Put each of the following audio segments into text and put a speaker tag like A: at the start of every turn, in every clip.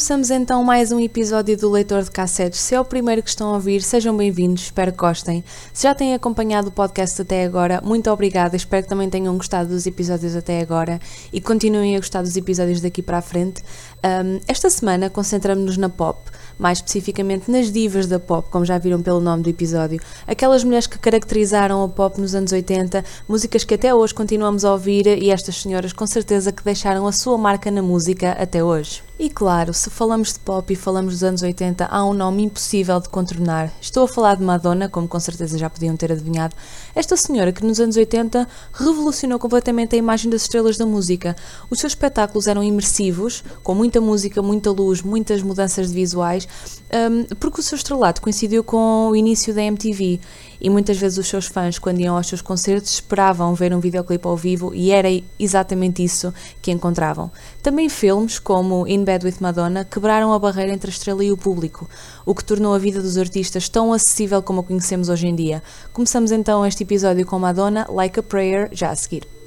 A: Começamos então mais um episódio do Leitor de Cassetes. Se é o primeiro que estão a ouvir, sejam bem-vindos, espero que gostem. Se já têm acompanhado o podcast até agora, muito obrigada, espero que também tenham gostado dos episódios até agora e continuem a gostar dos episódios daqui para a frente. Um, esta semana concentramos-nos na pop, mais especificamente nas divas da pop, como já viram pelo nome do episódio. Aquelas mulheres que caracterizaram a pop nos anos 80, músicas que até hoje continuamos a ouvir e estas senhoras com certeza que deixaram a sua marca na música até hoje. E claro, se falamos de pop e falamos dos anos 80, há um nome impossível de contornar. Estou a falar de Madonna, como com certeza já podiam ter adivinhado. Esta senhora que nos anos 80 revolucionou completamente a imagem das estrelas da música. Os seus espetáculos eram imersivos, com muita música, muita luz, muitas mudanças de visuais, hum, porque o seu estrelato coincidiu com o início da MTV e muitas vezes os seus fãs, quando iam aos seus concertos, esperavam ver um videoclipe ao vivo e era exatamente isso que encontravam. Também filmes, como In Bed with Madonna, quebraram a barreira entre a estrela e o público, o que tornou a vida dos artistas tão acessível como a conhecemos hoje em dia. Começamos então este episódio com Madonna, Like a Prayer, já a seguir.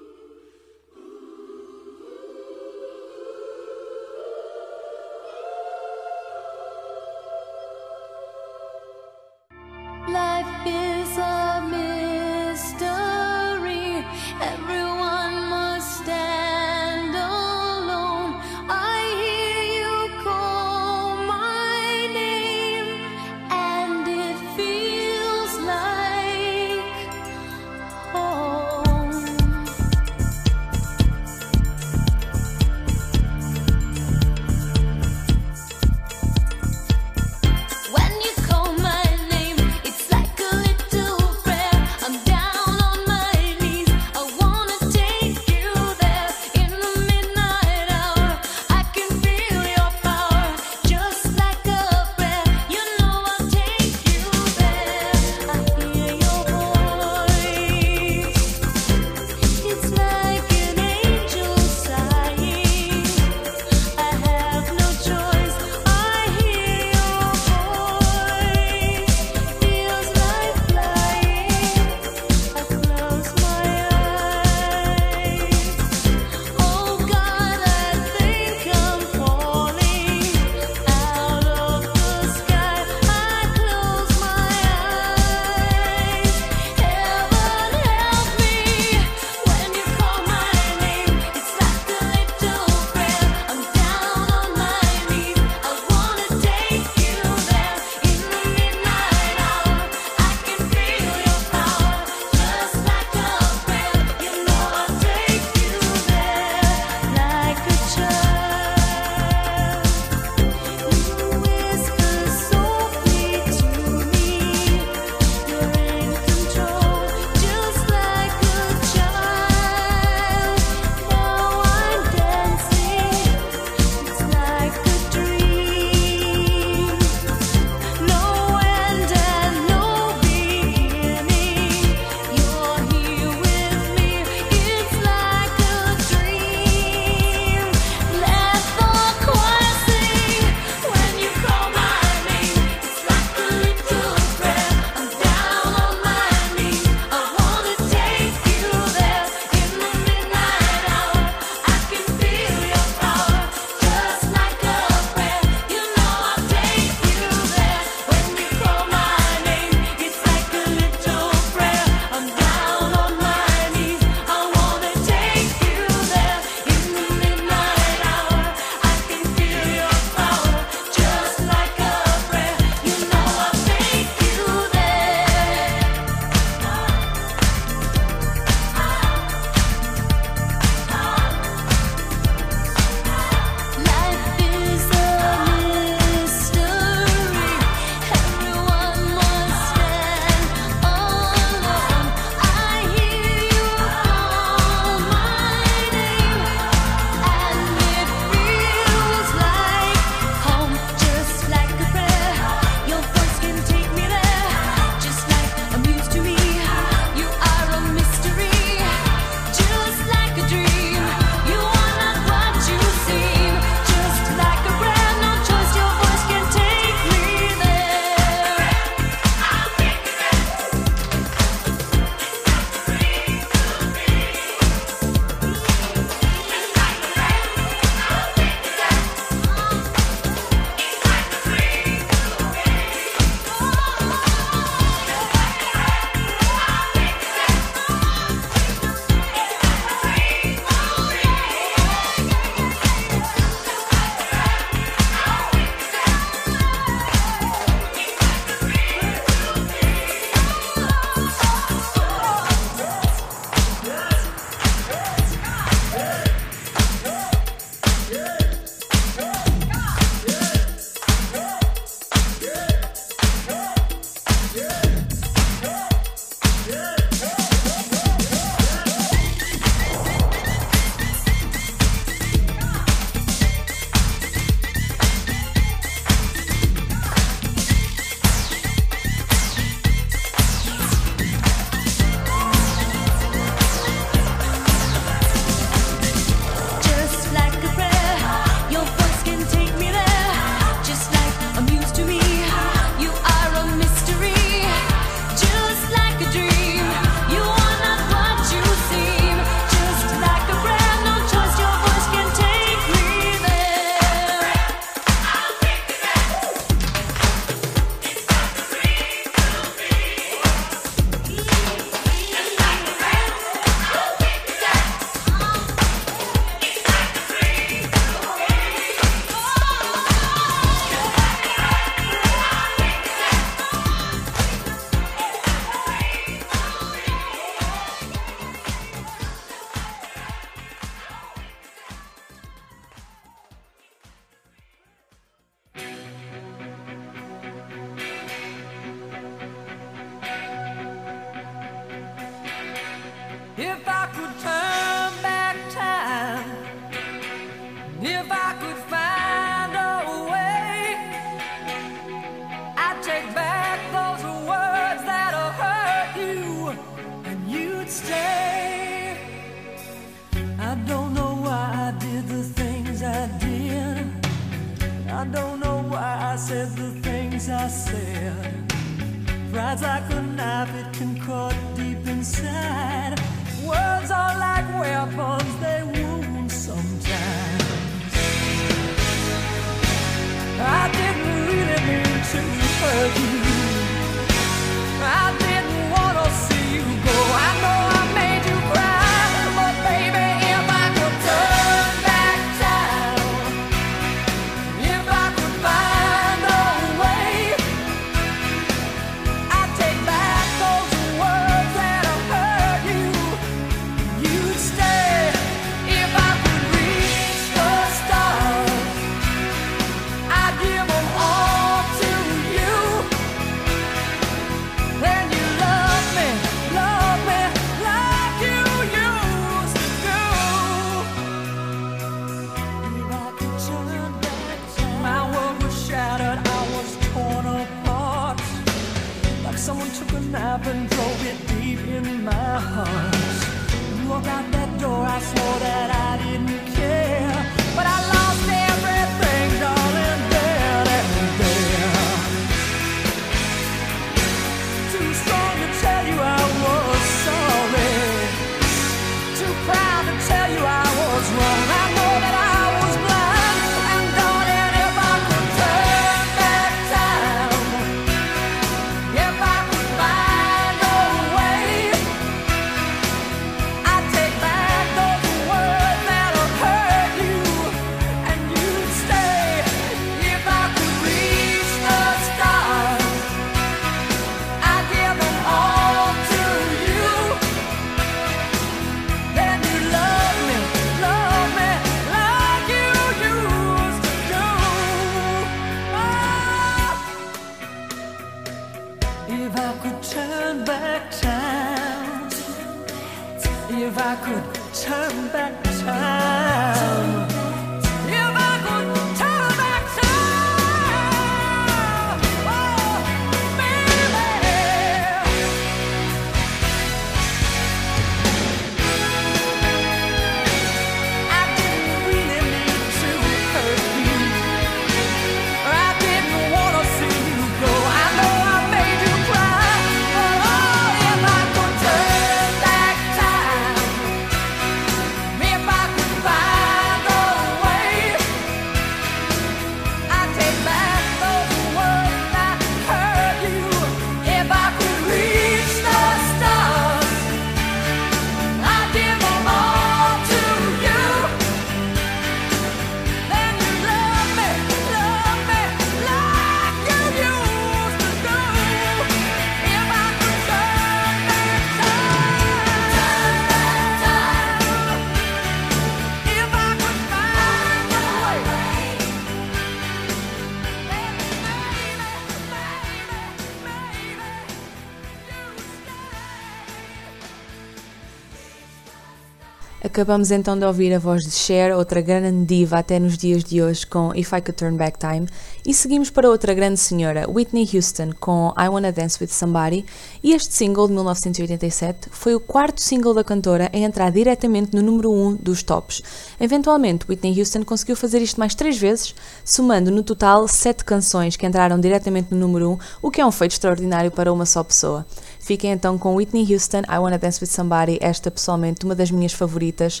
A: Acabamos então de ouvir a voz de Cher, outra grande diva até nos dias de hoje, com If I Could Turn Back Time, e seguimos para outra grande senhora, Whitney Houston, com I Wanna Dance With Somebody, e este single de 1987 foi o quarto single da cantora a entrar diretamente no número 1 um dos tops. Eventualmente, Whitney Houston conseguiu fazer isto mais três vezes, somando no total sete canções que entraram diretamente no número 1, um, o que é um feito extraordinário para uma só pessoa. Fiquem então com Whitney Houston, I Wanna Dance With Somebody, esta pessoalmente uma das minhas favoritas.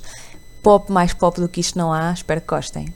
A: Pop mais pop do que isto não há, espero que gostem.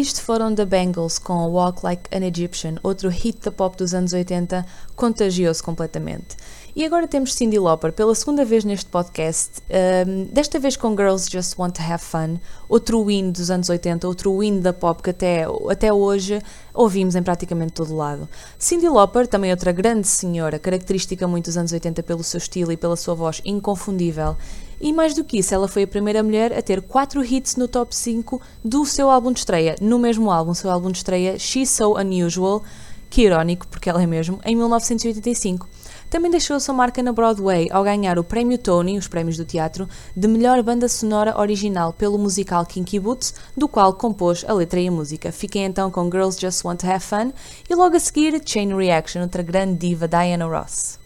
A: Isto foram The Bangles com Walk Like an Egyptian, outro hit da pop dos anos 80, contagiou-se completamente. E agora temos Cyndi Lauper pela segunda vez neste podcast, ahm, desta vez com Girls Just Want to Have Fun, outro win dos anos 80, outro win da pop que até, até hoje ouvimos em praticamente todo lado. Cyndi Lauper, também outra grande senhora, característica muito dos anos 80 pelo seu estilo e pela sua voz inconfundível. E mais do que isso, ela foi a primeira mulher a ter 4 hits no top 5 do seu álbum de estreia, no mesmo álbum, seu álbum de estreia She's So Unusual, que irónico, porque ela é mesmo, em 1985. Também deixou a sua marca na Broadway ao ganhar o Prémio Tony, os prémios do teatro, de melhor banda sonora original pelo musical Kinky Boots, do qual compôs a letra e a música. Fiquem então com Girls Just Want to Have Fun e logo a seguir Chain Reaction, outra grande diva Diana Ross.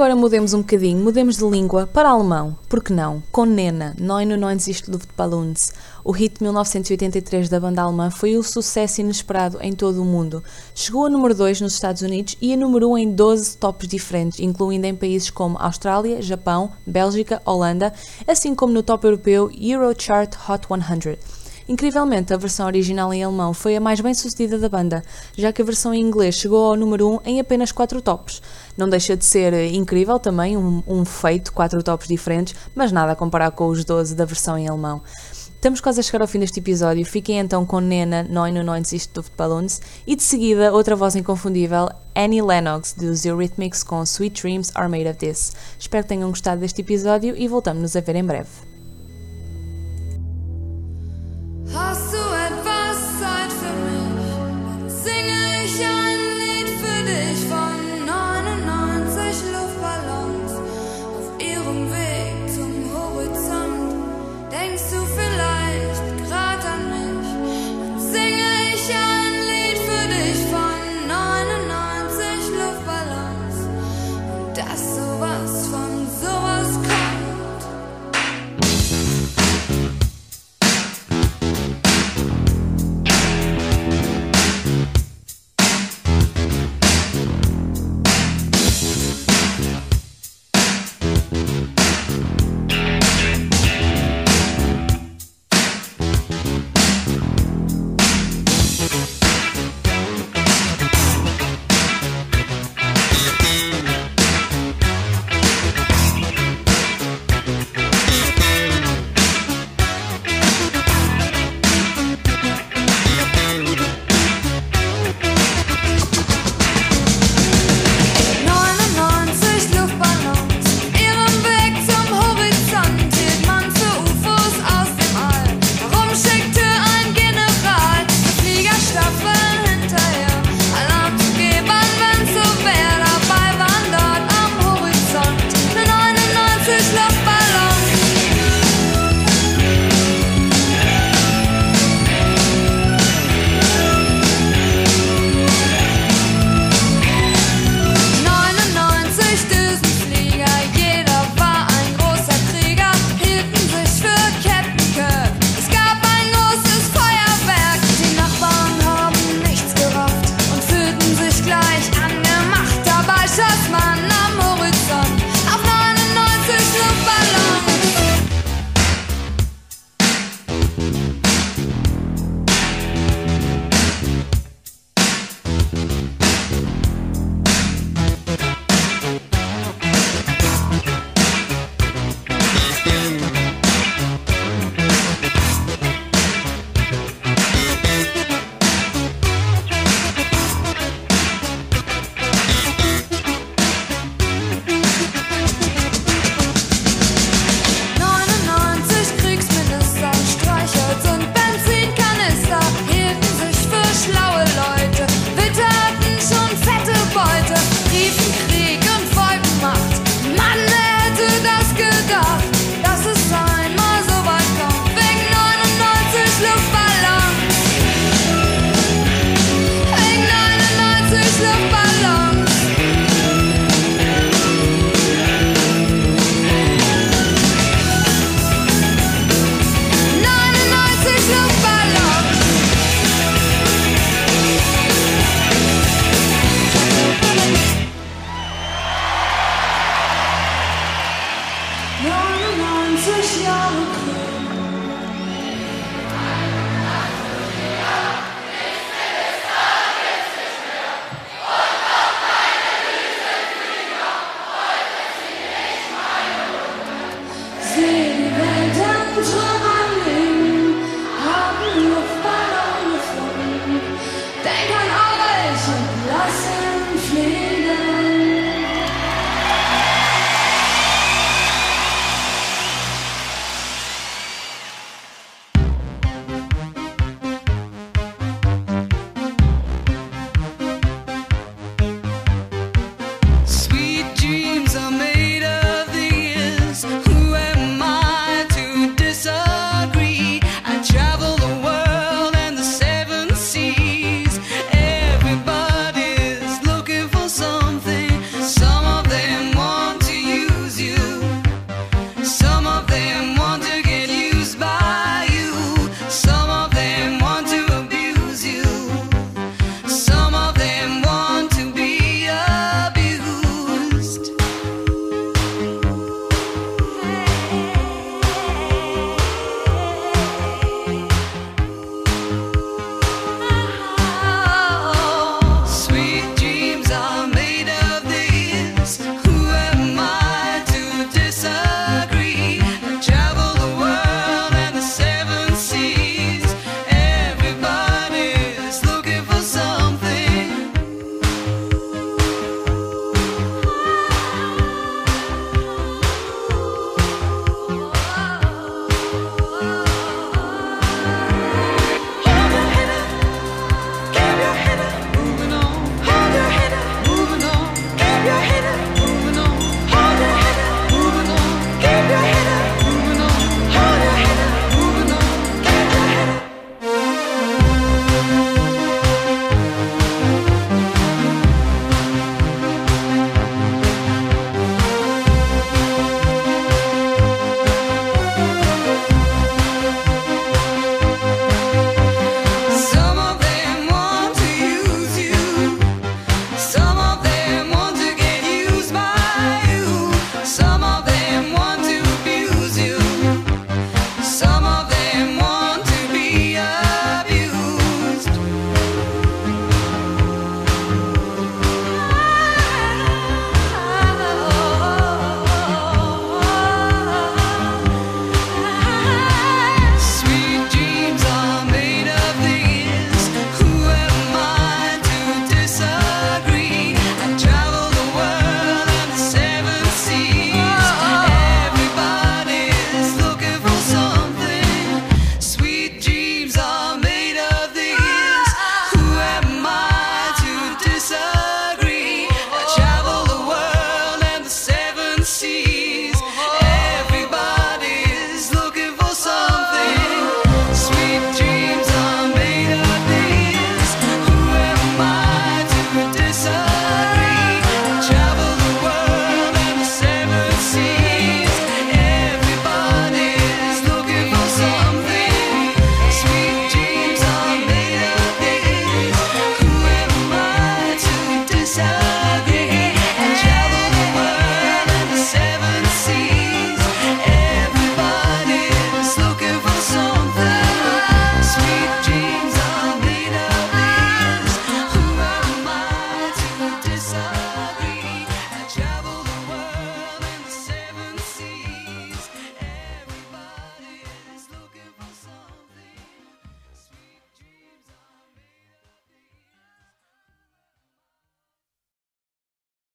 A: Agora mudemos um bocadinho, mudemos de língua para alemão, porque não? Com Nena, 999 Luftballons. O hit de 1983 da banda alemã foi um sucesso inesperado em todo o mundo. Chegou a número 2 nos Estados Unidos e a número 1 em 12 tops diferentes, incluindo em países como Austrália, Japão, Bélgica, Holanda, assim como no top europeu Eurochart Hot 100. Incrivelmente, a versão original em alemão foi a mais bem sucedida da banda, já que a versão em inglês chegou ao número 1 em apenas 4 tops. Não deixa de ser eh, incrível também, um, um feito, 4 tops diferentes, mas nada a comparar com os 12 da versão em alemão. Estamos quase a chegar ao fim deste episódio, fiquem então com Nena 999 Luftballons e de seguida outra voz inconfundível, Annie Lennox dos Eurythmics com Sweet Dreams Are Made of This. Espero que tenham gostado deste episódio e voltamos-nos a ver em breve.
B: Hast du etwas Zeit für mich? Dann singe ich ein Lied für dich von